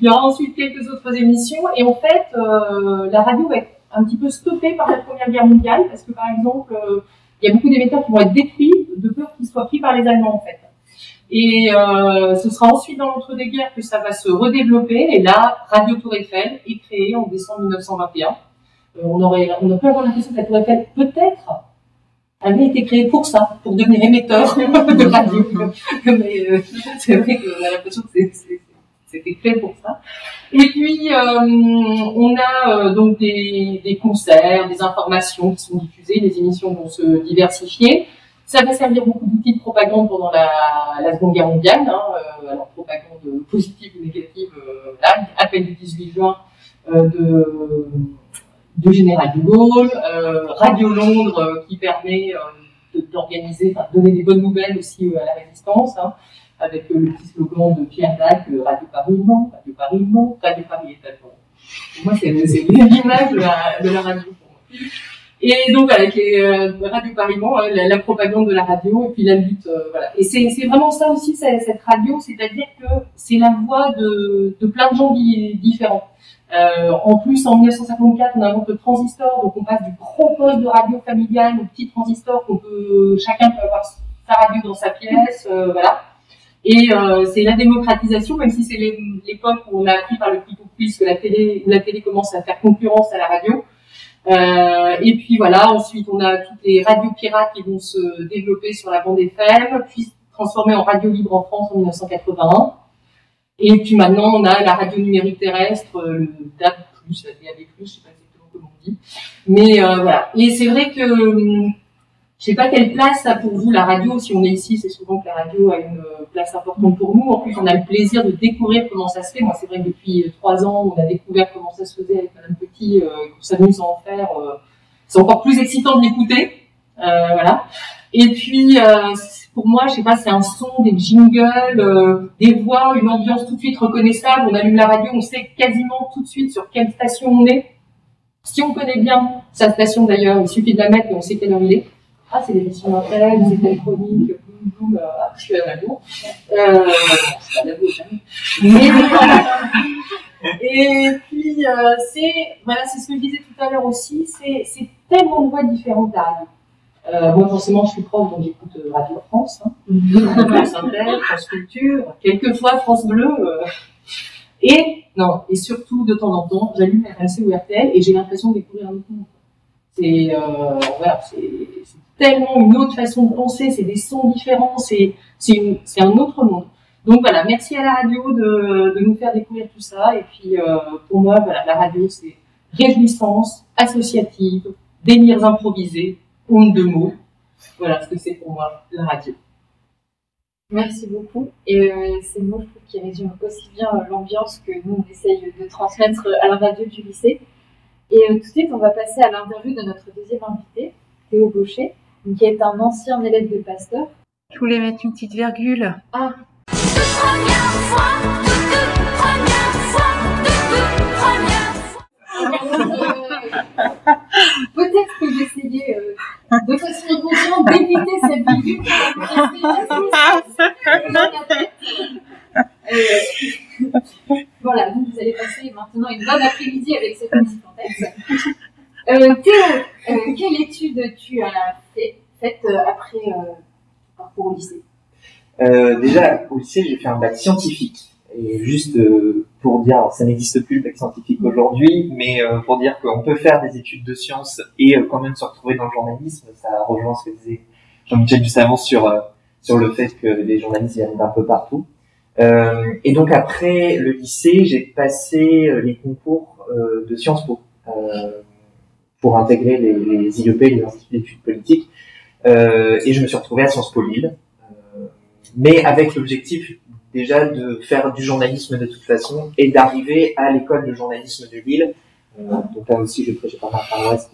il y aura ensuite quelques autres émissions et en fait, euh, la radio va être un petit peu stoppée par la Première Guerre mondiale parce que par exemple, euh, il y a beaucoup d'émetteurs qui vont être détruits de peur qu'ils soient pris par les Allemands en fait. Et euh, ce sera ensuite dans l'entre-deux-guerres que ça va se redévelopper et là, Radio Tour Eiffel est créée en décembre 1921. Euh, on aurait, on peut avoir l'impression que la Tour Eiffel peut-être avait été créée pour ça, pour devenir émetteur de radio. Mais euh, c'est vrai qu'on a l'impression que c'était fait pour ça. Et puis, euh, on a euh, donc des, des concerts, des informations qui sont diffusées, les émissions vont se diversifier. Ça va servir beaucoup d'outils de propagande pendant la, la Seconde Guerre mondiale, hein, euh, alors propagande positive ou négative, euh, voilà, appel du 18 juin euh, de, général de Gaulle, euh, Radio Londres euh, qui permet euh, d'organiser, enfin, de donner des bonnes nouvelles aussi à la résistance, hein, avec le petit slogan de Pierre Dac, Radio Paris ment, Radio Paris ment, Radio Paris est à. Pour moi, c'est l'image de la, de la radio. Et donc avec les euh, Paris hein, la, propagande de la radio et puis la lutte, voilà. Et c'est vraiment ça aussi cette radio, c'est-à-dire que c'est la voix de, plein de gens di- différents. Euh, en plus, en 1954, on invente le transistor, donc on passe du gros poste de radio familial au petit transistor qu'on peut, chacun peut avoir sa radio dans sa pièce, euh, voilà. Et euh, c'est la démocratisation, même si c'est l'é- l'époque où on a appris par le petit plus que la télé, où la télé commence à faire concurrence à la radio. Euh, et puis voilà, ensuite on a toutes les radios pirates qui vont se développer sur la bande FM, puis transformer en radio libre en France en 1981. Et puis maintenant on a la radio numérique terrestre, euh, le DAB+, la DAB+, je sais pas exactement comment on dit. Mais euh, voilà. Et c'est vrai que hum, Je sais pas quelle place a pour vous la radio. Si on est ici, c'est souvent que la radio a une euh, place importante pour nous. En plus, on a le plaisir de découvrir comment ça se fait. Moi, c'est vrai que depuis euh, trois ans, on a découvert comment ça se faisait avec Madame Petit, euh, qu'on s'amuse à en faire. euh, c'est encore plus excitant de l'écouter. Euh, voilà. Et puis, euh, pour moi, je sais pas, c'est un son, des jingles, euh, des voix, une ambiance tout de suite reconnaissable. On allume la radio, on sait quasiment tout de suite sur quelle station on est. Si on connaît bien sa station d'ailleurs, il suffit de la mettre et on sait quelle heure il est. Ah, c'est l'émission d'antenne, c'est telle chronique, boum, boum, euh, ah, je suis l'amour. Euh, c'est pas l'amour, jamais. Mais, et puis, c'est, voilà, c'est ce que je disais tout à l'heure aussi, c'est, c'est tellement de voix différentes radio. Euh, moi, forcément, je suis prof, donc j'écoute euh, Radio France, hein. France Inter, France Culture, quelquefois France Bleu. euh. Et, non, et surtout, de temps en temps, j'allume RMC ou RTL et j'ai l'impression de découvrir un autre monde. C'est, euh, voilà, c'est, tellement une autre façon de penser, c'est des sons différents, c'est, un autre monde. Donc voilà, merci à la radio de, de nous faire découvrir tout ça. Et puis, pour moi, voilà, la radio, c'est réjouissance, associative, délires improvisés, honte de mots. Voilà ce que c'est pour moi, la radio. Merci beaucoup. Et euh, ces mots, je trouve qu'ils résument aussi bien euh, l'ambiance que nous, on essaye de transmettre à la radio du lycée. Et euh, tout de suite, on va passer à l'interview de notre deuxième invité, Théo Gaucher, qui est un ancien élève de Pasteur. Je voulais mettre une petite virgule. Ah, Première fois, toute, toute première fois, toute, toute première fois. Peut-être que j'essayais euh, de façon inconsciente d'éviter cette virgule Euh, voilà, donc vous allez passer maintenant une bonne après-midi avec cette musique en tête. Euh, Théo, euh, quelle étude tu as fait, faite euh, après euh, ton parcours au lycée? Euh, déjà, au lycée, j'ai fait un bac scientifique. Et juste euh, pour dire, ça n'existe plus le bac scientifique aujourd'hui, mais euh, pour dire qu'on peut faire des études de sciences et euh, quand même se retrouver dans le journalisme, ça rejoint ce que disait Jean-Michel juste avant sur sur le fait que les journalistes viennent d'un peu partout. Et donc après le lycée, j'ai passé les concours de Sciences Po pour intégrer les, les IEP, les instituts d'études politiques. Et je me suis retrouvé à Sciences Po Lille, mais avec l'objectif déjà de faire du journalisme de toute façon et d'arriver à l'école de journalisme de Lille. Euh, donc là aussi, je prêchais pas ma paroisse.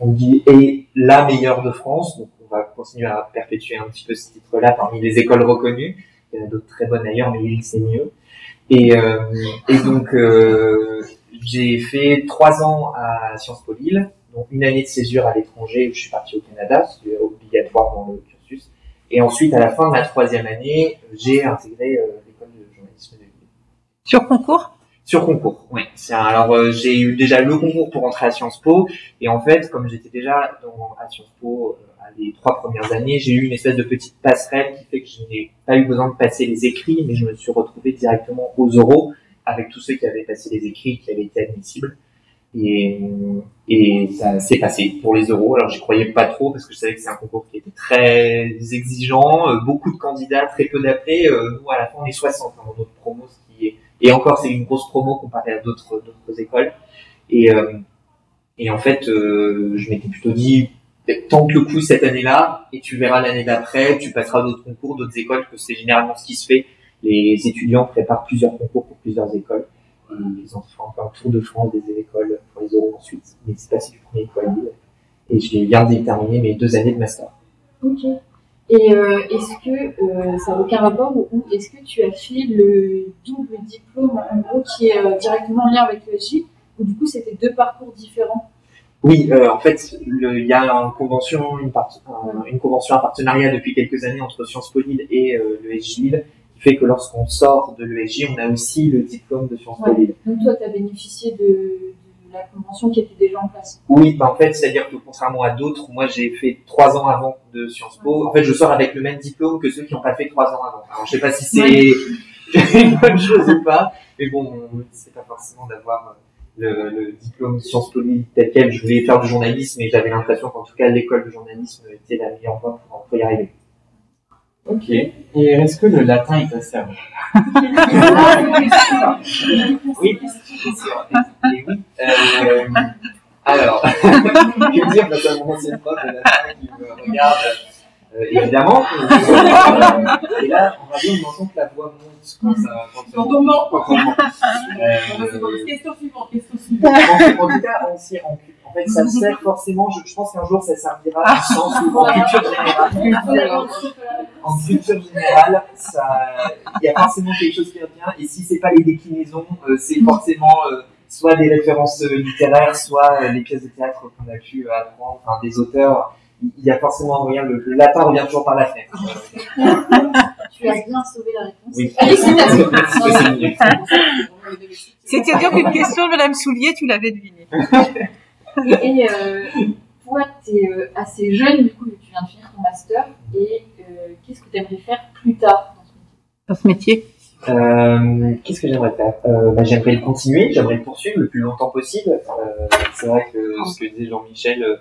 On dit est la meilleure de France, donc on va continuer à perpétuer un petit peu ce titre-là parmi les écoles reconnues. Il y en a d'autres très bonnes ailleurs, mais Lille c'est mieux. Et, euh, et donc euh, j'ai fait trois ans à Sciences Po Lille, donc une année de césure à l'étranger où je suis parti au Canada, c'est obligatoire dans le cursus. Et ensuite, à la fin de ma troisième année, j'ai intégré euh, l'école de journalisme de Lille. Sur concours? Sur concours, oui. Alors euh, j'ai eu déjà le concours pour entrer à Sciences Po, et en fait, comme j'étais déjà dans, à Sciences Po euh, les trois premières années, j'ai eu une espèce de petite passerelle qui fait que je n'ai pas eu besoin de passer les écrits, mais je me suis retrouvé directement aux oraux avec tous ceux qui avaient passé les écrits, qui avaient été admissibles. Et, et ça s'est passé pour les euros. Alors j'y croyais pas trop parce que je savais que c'est un concours qui était très exigeant, euh, beaucoup de candidats, très peu d'appelés. Euh, nous à la fin on est 60 hein, dans notre promo, et encore c'est une grosse promo comparée à d'autres d'autres écoles. Et euh, et en fait euh, je m'étais plutôt dit tente le coup cette année-là et tu verras l'année d'après, tu passeras d'autres concours, d'autres écoles, que c'est généralement ce qui se fait. Les étudiants préparent plusieurs concours pour plusieurs écoles. Ils ont fait un tour de France des écoles pour les euros ensuite. Mais c'est passé du premier Lille. Et je viens de terminer mes deux années de master. Ok. Et euh, est-ce que euh, ça n'a aucun rapport ou est-ce que tu as fait le double diplôme en gros qui est euh, directement en lien avec le SJ ou du coup c'était deux parcours différents? Oui, euh, en fait, il y a une convention, une, part- un- une convention, un partenariat depuis quelques années entre Sciences Po Lille et euh, Lille, qui fait que lorsqu'on sort de l'ESJ, on a aussi le diplôme de Sciences Po Ouais. Lille. Donc toi tu as bénéficié de la convention qui était déjà en place. Oui, bah en fait, c'est-à-dire que contrairement à d'autres, moi j'ai fait trois ans avant de Sciences Po. En fait, je sors avec le même diplôme que ceux qui n'ont pas fait trois ans avant. Alors, je sais pas si c'est une bonne chose ou pas, mais bon, c'est pas forcément d'avoir le, le diplôme de Sciences Po tel quel. Je voulais faire du journalisme et j'avais l'impression qu'en tout cas l'école de journalisme était la meilleure voie pour, pour y arriver. Ok. Et est-ce que le latin est assez Oui, c'est sûr. Et oui. Euh, Alors, que dire face à mon ancienne prof de la fac qui me regarde euh, Évidemment. Et là, en radio, on entend que la voix monte quand ça. Quand Quand on ment. Quand on ment. Euh, Question suivante, question suivante. en, tout cas, on s'y- en, en fait, ça sert forcément. Je, je pense qu'un jour, ça servira le sens en culture générale, en culture générale, il y a forcément quelque chose qui revient. Et si c'est pas les déclinaisons, euh, c'est forcément euh, soit des références euh, littéraires, soit euh, les pièces de théâtre qu'on a pu euh, apprendre, enfin des auteurs. Il y a forcément un moyen. Le, le latin revient toujours par la fenêtre. Tu as bien sauvé la réponse. Oui. Mieux. C'est-à-dire qu'une question de Madame Soulier, tu l'avais devinée. Et euh, toi, tu es assez jeune, du coup, tu viens de finir ton master. Et euh, qu'est-ce que tu aimerais faire plus tard dans ce métier? Dans ce métier? Euh, Qu'est-ce que j'aimerais faire? Euh, bah, J'aimerais le continuer, j'aimerais le poursuivre le plus longtemps possible. Euh, c'est vrai que ce que disait Jean-Michel, euh,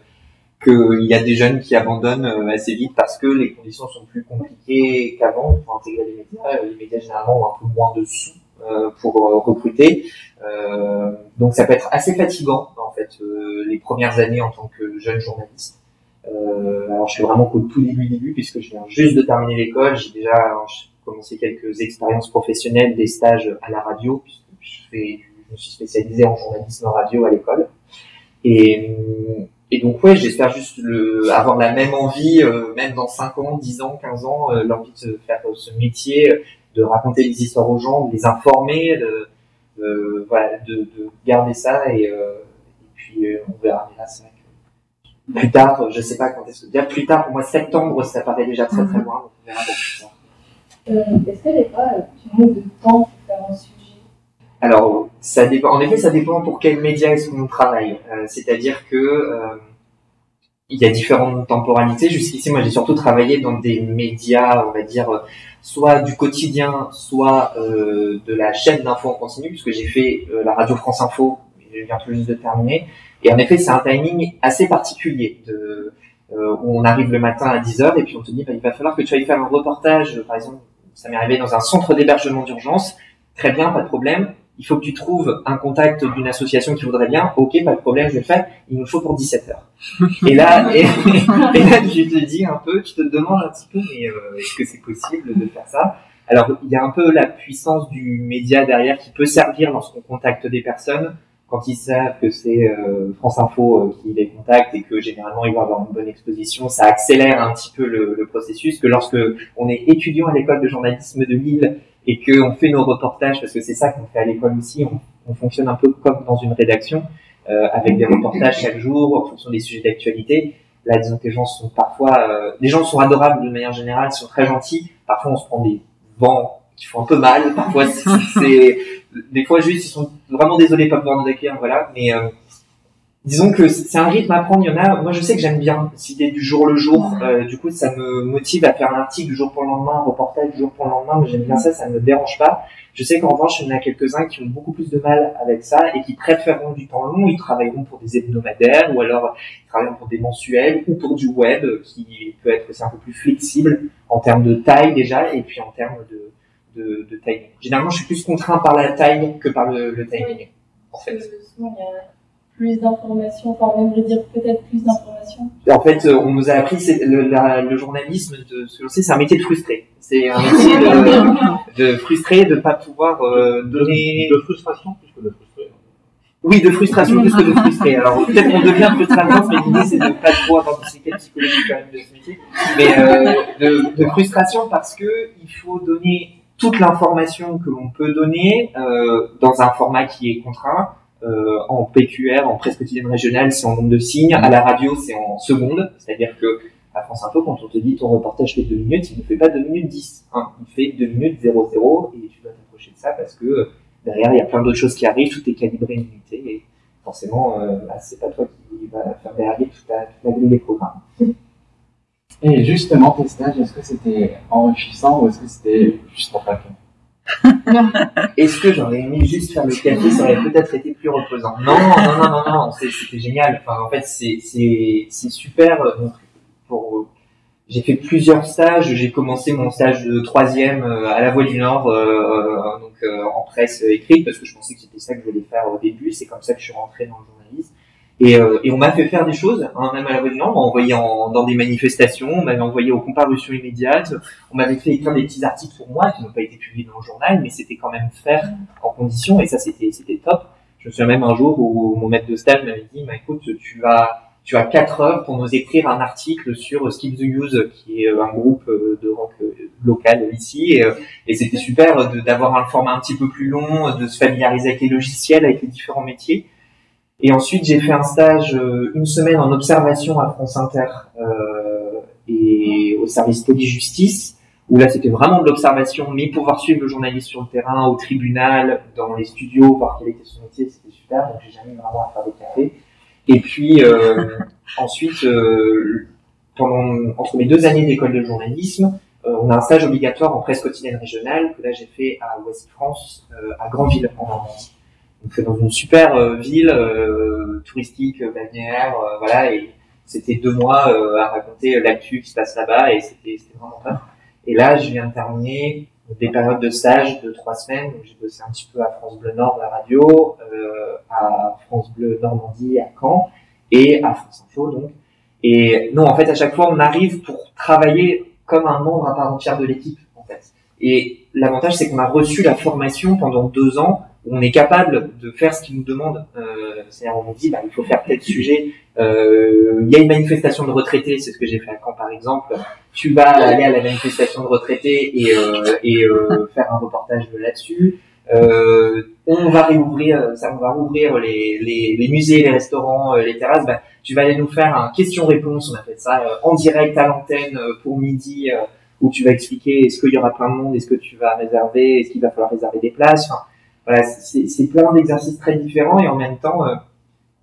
qu'il y a des jeunes qui abandonnent euh, assez vite parce que les conditions sont plus compliquées qu'avant pour intégrer les médias. Les médias généralement ont un peu moins de sous pour euh, recruter. Euh, donc ça peut être assez fatigant en fait euh, les premières années en tant que jeune journaliste. Euh, alors je suis vraiment qu'au tout début début puisque je viens juste de terminer l'école. J'ai déjà commencé quelques expériences professionnelles, des stages à la radio puisque je, fais, je me suis spécialisé en journalisme radio à l'école. Et, et donc ouais, j'espère juste le, avoir la même envie, euh, même dans 5 ans, 10 ans, 15 ans, euh, l'envie de faire euh, ce métier, euh, de raconter les histoires aux gens, de les informer, de, de- voilà, de, de garder ça et, euh, et puis euh, on verra. Mais là, c'est vrai que plus tard, je sais pas quand est-ce que dire plus tard. Pour moi, septembre, ça paraît déjà très très loin. Donc on verra pour plus tard. Euh, Est-ce que des fois, euh, tu manques de temps pour faire un sujet? Alors, ça dépend. En effet, ça dépend pour quel média est-ce qu'on travaille. C'est-à-dire que il y a différentes temporalités. Jusqu'ici, moi, j'ai surtout travaillé dans des médias, on va dire, soit du quotidien, soit euh, de la chaîne d'infos en continu, puisque j'ai fait euh, la radio France Info, je viens tout juste de terminer. Et en effet, c'est un timing assez particulier de euh, où on arrive le matin à 10h et puis on te dit bah, il va falloir que tu ailles faire un reportage, par exemple, ça m'est arrivé dans un centre d'hébergement d'urgence. Très bien, pas de problème. Il faut que tu trouves un contact d'une association qui voudrait bien. Ok, pas de problème, je vais le faire. Il nous faut pour 17 heures. Et là, et, et là, tu te dis un peu, tu te demandes un petit peu, mais euh, est-ce que c'est possible de faire ça? Alors, il y a un peu la puissance du média derrière qui peut servir lorsqu'on contacte des personnes quand ils savent que c'est euh, France Info euh, qui les contacte et que généralement ils vont avoir une bonne exposition, ça accélère un petit peu le, le processus. Que lorsque on est étudiant à l'école de journalisme de Lille et que on fait nos reportages, parce que c'est ça qu'on fait à l'école aussi, on, on fonctionne un peu comme dans une rédaction euh, avec des reportages chaque jour en fonction des sujets d'actualité. Là, disons que les gens sont parfois, euh, les gens sont adorables de manière générale, ils sont très gentils. Parfois, on se prend des vents qui font un peu mal. Parfois, c'est, des fois juste, ils sont vraiment désolés pas pouvoir nous accueillir, voilà. Mais euh, disons que c'est un rythme à prendre. Il y en a. Moi, je sais que j'aime bien l'idée du jour le jour. Euh, du coup, ça me motive à faire un article du jour pour le lendemain, un reportage du jour pour le lendemain. Mais j'aime bien ça, ça ne me dérange pas. Je sais qu'en revanche, il y en a quelques-uns qui ont beaucoup plus de mal avec ça et qui préféreront du temps long. Ils travailleront pour des hebdomadaires ou alors ils travailleront pour des mensuels ou pour du web qui peut être aussi un peu plus flexible en termes de taille déjà et puis en termes de, de, de timing. Généralement, je suis plus contraint par la taille que par le, le timing. En fait. Parce que souvent, il y a plus d'informations, enfin, on aimerait dire peut-être plus d'informations. En fait, euh, on nous a appris c'est le, la- le journalisme, de ce que l'on sait, c'est un métier de frustré. C'est un métier de, de frustré, de pas pouvoir euh, donner. De frustration plus que de frustré. Oui, de frustration plus que de frustré. Alors peut-être qu'on devient frustrateur, mais l'idée c'est de pas trop avoir de séquelles psychologiques quand même de ce métier. Mais euh, de, de frustration parce que il faut donner toute l'information que l'on peut donner euh, dans un format qui est contraint. Euh, en PQR, en presse quotidienne régionale, c'est en nombre de signes. À la radio, c'est en secondes. C'est-à-dire que à France Info, quand on te dit ton reportage fait 2 minutes, il ne fait pas 2 minutes 10. Hein. Il fait 2 minutes 00 et tu dois t'approcher de ça parce que euh, derrière, il y a plein d'autres choses qui arrivent, tout est calibré une unité et forcément, bah, c'est pas toi qui va faire derrière toute la, la grille des programmes. Et justement, tes stages, est-ce que c'était enrichissant ou est-ce que c'était juste pour plaquer Est-ce que j'aurais aimé juste faire le café, ça aurait peut-être été plus reposant? Non, non, non, non, non, c'était génial. Enfin, en fait, c'est super. euh, Donc, pour j'ai fait plusieurs stages. J'ai commencé mon stage de troisième euh, à la Voix du Nord, euh, donc euh, en presse écrite, parce que je pensais que c'était ça que je voulais faire au début. C'est comme ça que je suis rentré dans le journalisme. Et, euh, et on m'a fait faire des choses, hein, même à la Voix du Nord, on m'a envoyé en, dans des manifestations, on m'avait envoyé aux comparutions immédiates, on m'avait fait écrire des petits articles pour moi qui n'ont pas été publiés dans le journal, mais c'était quand même faire en condition, et ça c'était c'était top. Je me souviens même un jour où mon maître de stage m'avait dit, bah, écoute, tu vas tu as quatre heures pour nous écrire un article sur Skip the Use, qui est euh, un groupe euh, de rock euh, local ici, et, et c'était super d'avoir un format un petit peu plus long, de se familiariser avec les logiciels, avec les différents métiers. Et ensuite, j'ai fait un stage euh, une semaine en observation à France Inter euh, et au service police-justice, où là, c'était vraiment de l'observation, mais pouvoir suivre le journaliste sur le terrain, au tribunal, dans les studios, voir quel était son métier, c'était super. Donc, j'ai jamais vraiment à faire des cafés. Et puis, euh, ensuite, euh, pendant, entre mes deux années d'école de journalisme, euh, on a un stage obligatoire en presse quotidienne régionale que là j'ai fait à Ouest France, euh, à Grandville en Normandie. Donc dans une super euh, ville euh, touristique, euh, balnéaire, voilà, et c'était deux mois à raconter l'actu qui se passe là-bas et c'était c'était vraiment top. Et là, je viens de terminer des périodes de stage de trois semaines. Donc j'ai bossé un petit peu à France Bleu Nord, la radio, euh, à France Bleu Normandie, à Caen, et à France Info donc. Et non, en fait, à chaque fois, on arrive pour travailler comme un membre à part entière de l'équipe, en fait. Et l'avantage, c'est qu'on a reçu la formation pendant deux ans on est capable de faire ce qu'ils nous demandent. Euh, C'est-à-dire, on nous dit, bah, il faut faire tel sujet. Euh, Il y a une manifestation de retraités, c'est ce que j'ai fait à Caen, par exemple. Tu vas aller à la manifestation de retraités et, euh, et euh, faire un reportage là-dessus. Euh, on va réouvrir, ça, on va rouvrir les, les, les musées, les restaurants, euh, les terrasses. Bah, tu vas aller nous faire un question-réponse, on appelle ça, en direct à l'antenne pour midi, où tu vas expliquer est-ce qu'il y aura plein de monde, est-ce que tu vas réserver, est-ce qu'il va falloir réserver des places. Enfin, voilà, c'est plein d'exercices très différents et en même temps, euh,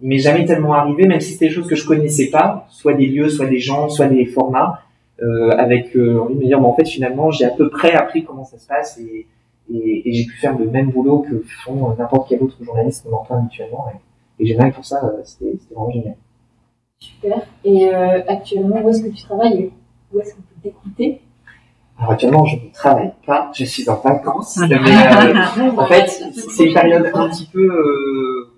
il m'est jamais tellement arrivé, même si c'était des choses que je connaissais pas, soit des lieux, soit des gens, soit des formats, euh, avec euh, envie de me dire, mais en fait finalement j'ai à peu près appris comment ça se passe et, et, et j'ai pu faire le même boulot que font n'importe quel autre journaliste qu'on entend habituellement. Et, et génial pour ça, euh, c'était vraiment génial. Super. Et euh, actuellement, où est-ce que tu travailles Où est-ce qu'on peut t'écouter? Alors actuellement, je ne travaille pas, je suis en vacances. mais, euh, en fait, c'est une période un petit peu euh,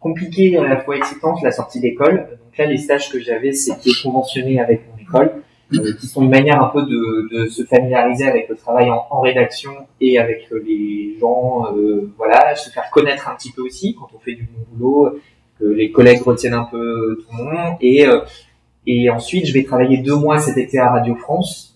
compliquée, à la fois excitante, la sortie d'école. Donc là, les stages que j'avais, c'était conventionné avec mon école, euh, qui sont une manière un peu de, de se familiariser avec le travail en, en rédaction et avec euh, les gens, euh, voilà, se faire connaître un petit peu aussi quand on fait du bon boulot, que les collègues retiennent un peu tout le monde. Et, euh, et ensuite, je vais travailler deux mois cet été à Radio France.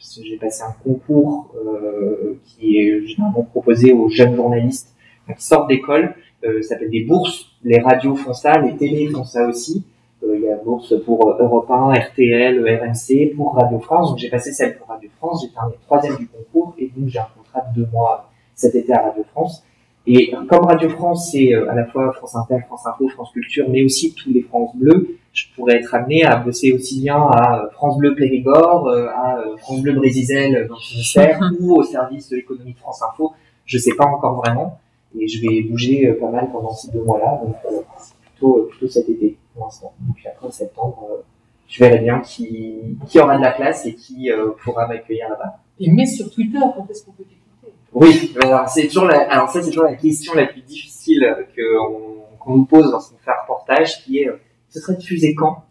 J'ai passé un concours euh, qui est généralement proposé aux jeunes journalistes qui sortent d'école. Euh, ça s'appelle des bourses. Les radios font ça, les télés font ça aussi. Euh, Il y a bourse pour Europe 1, RTL, RMC, pour Radio France. Donc j'ai passé celle pour Radio France. J'ai terminé troisième du concours et donc j'ai un contrat de deux mois cet été à Radio France. Et comme Radio France, c'est à la fois France Inter, France Info, France Culture, mais aussi tous les France Bleu, je pourrais être amené à bosser aussi bien à euh, France Bleu Périgord, euh, à euh, France Bleu Brésisel dans le Finistère, ou au service de l'économie de France Info. Je sais pas encore vraiment. Et je vais bouger pas mal pendant ces deux mois-là. Donc euh, c'est plutôt, plutôt cet été pour l'instant. Et puis après, septembre, euh, je verrai bien qui, qui aura de la place et qui euh, pourra m'accueillir là-bas. Et mets sur Twitter quand est-ce qu'on peut t'écouter? Oui, mais alors c'est toujours la, alors ça c'est toujours la question la plus difficile que on- qu'on nous pose lorsqu'on fait un reportage, qui est ce serait diffusé quand?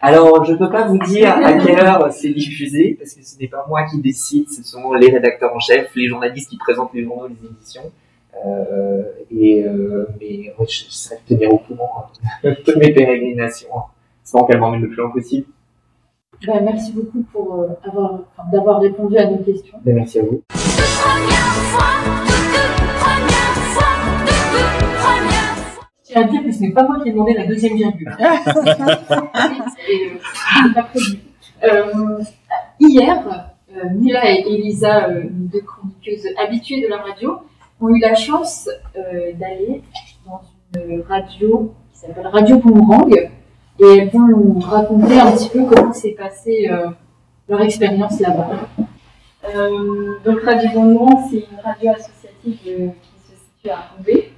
Alors je peux pas vous dire à quelle heure c'est diffusé parce que ce n'est pas moi qui décide, ce sont les rédacteurs en chef, les journalistes qui présentent les journaux, les éditions. Euh, et euh, mais ouais, je, je serais de tenir au courant hein, de mes pérégrinations, hein, sans qu'elles m'emmènent le plus loin possible. Ben, Merci beaucoup pour euh, avoir, enfin, d'avoir répondu à nos questions. Mais merci à vous. Tiens à dire que ce n'est pas moi qui ai demandé la deuxième virgule. Euh, hier, euh, Mila et Elisa, euh, deux chroniqueuses habituées de la radio, ont eu la chance euh, d'aller dans une radio qui s'appelle Radio Boomerang et elles vont nous raconter un petit peu comment s'est passée euh, leur expérience là-bas. Donc Radio Boomerang, c'est une radio associative qui se situe à Roubaix.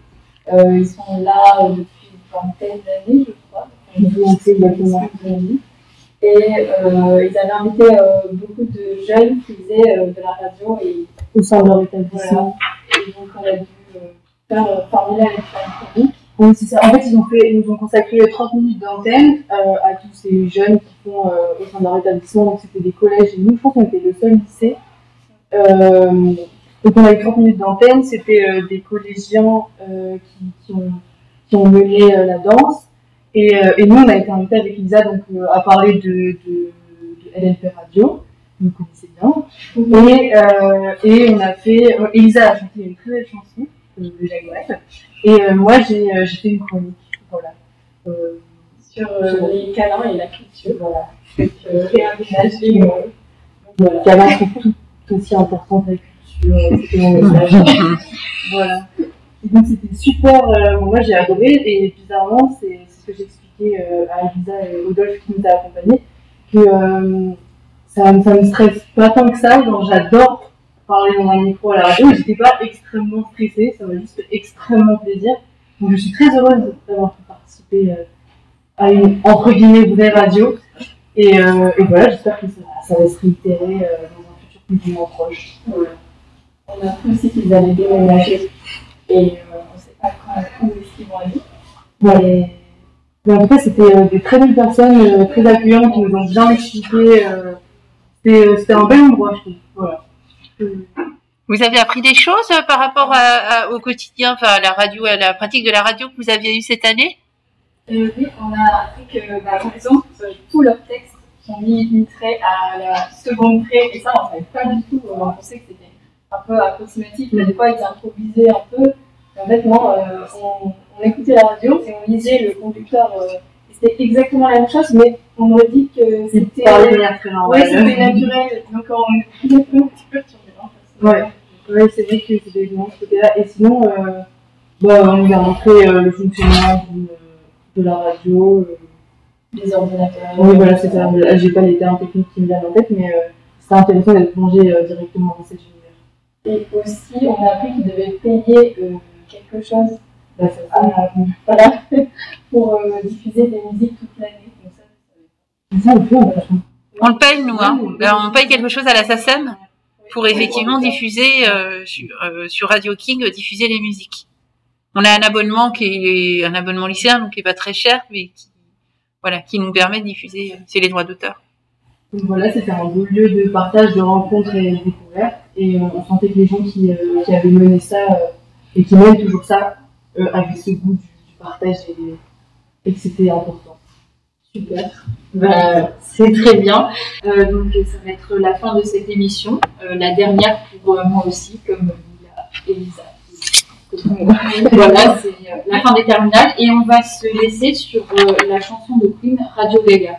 Euh, ils sont là euh, depuis une vingtaine d'années, je crois. exactement. Et euh, ils avaient invité beaucoup de jeunes qui faisaient de la radio et Au sein de leur voilà. établissement. Et donc on a dû faire formuler avec une chronique Oui, c'est ça. En fait, ils, ont fait, ils nous ont consacré 30 minutes d'antenne euh, à tous ces jeunes qui font euh, au sein de leur établissement. Donc, c'était des collèges et nous, je pense qu'on était le seul lycée. Euh, donc, on a eu 30 minutes d'antenne. C'était euh, des collégiens euh, qui, qui, ont, qui ont mené euh, la danse. Et, et nous, on a été invités avec Lisa donc, à parler de, de, de LLP Radio. Vous connaissez bien. Et, euh, et on a fait. euh, Elisa a chanté une très belle chanson euh, de Jacques Brel. Et moi, j'ai fait une chronique. Voilà. Sur les câlins et la culture. Voilà. Donc, réaménager. Voilà. Avait truc tout, aussi important que voilà. Et donc, c'était super. euh, moi, j'ai adoré. Et bizarrement, c'est ce que j'expliquais euh, à Elisa et Rodolphe qui nous a accompagnés. Que euh, ça, ça me stresse pas tant que ça. Genre, j'adore parler dans un micro à la radio. et J'étais pas extrêmement stressée. Ça m'a juste fait extrêmement plaisir. Donc, je suis très heureuse d'avoir pu participer euh, à une, entre guillemets, vraie radio. Et, euh, et voilà, j'espère que ça, ça va se réitérer dans un futur plus ou moins proche. Voilà. On a appris aussi qu'ils allaient déménager. Et euh, on ne sait pas quand, où est-ce qu'ils vont aller. Ouais. Mais en tout cas, c'était euh, des très belles personnes, euh, très accueillantes, qui nous ont bien expliqué. euh, c'était euh, c'était un bel endroit, je trouve. Voilà. Vous avez appris des choses par rapport à- à- au quotidien, enfin à la radio, à la pratique de la radio que vous aviez eue cette année? Euh, oui, on a appris que, bah, par exemple, tous leurs textes sont mis litrés à la seconde près, et ça, on ne savait pas du tout. On pensait que c'était un peu approximatif, mais des fois, ils improvisaient un peu. Et en fait, non, euh, on, on écoutait la radio et on lisait le conducteur. euh, c'était exactement la même chose, mais on aurait dit que c'était. parlait normale. Ouais, c'était naturel. Donc, on est complètement un petit peu perturbé. hein, Ouais, ouais c'est vrai que c'était vraiment ce côté-là. Et sinon, euh, bah, on nous a montré euh, le fonctionnement d'une- de la radio. euh, Les ordinateurs. Oui, voilà, c'est ça. J'ai pas les termes techniques qui me viennent en tête, mais euh, c'était intéressant d'être plongé euh, directement dans cet univers. Et aussi, on a appris qu'ils devaient payer euh, quelque chose Bah, ça, à- voilà, pour euh, diffuser des musiques toute l'année. Donc ça, on peut. On le paye, nous. Hein. Ben, on paye quelque chose à la SACEM pour effectivement diffuser euh, sur, euh, sur Radio King, euh, diffuser les musiques. On a un abonnement qui est un abonnement lycéen, donc qui est pas très cher, mais qui, voilà, qui nous permet de diffuser. euh, C'est les droits d'auteur. Donc voilà, c'était un beau lieu de partage, de rencontres et de découvertes. Et euh, on sentait que les gens qui, euh, qui avaient mené ça euh, et qui mènent toujours ça avaient ce goût du, du partage et, et que c'était important. Super. Bah, c'est très bien. Euh, donc ça va être la fin de cette émission, Euh, la dernière pour euh, moi aussi, comme Elisa. voilà, c'est la fin des terminales et on va se laisser sur la chanson de Queen Radio Gaga.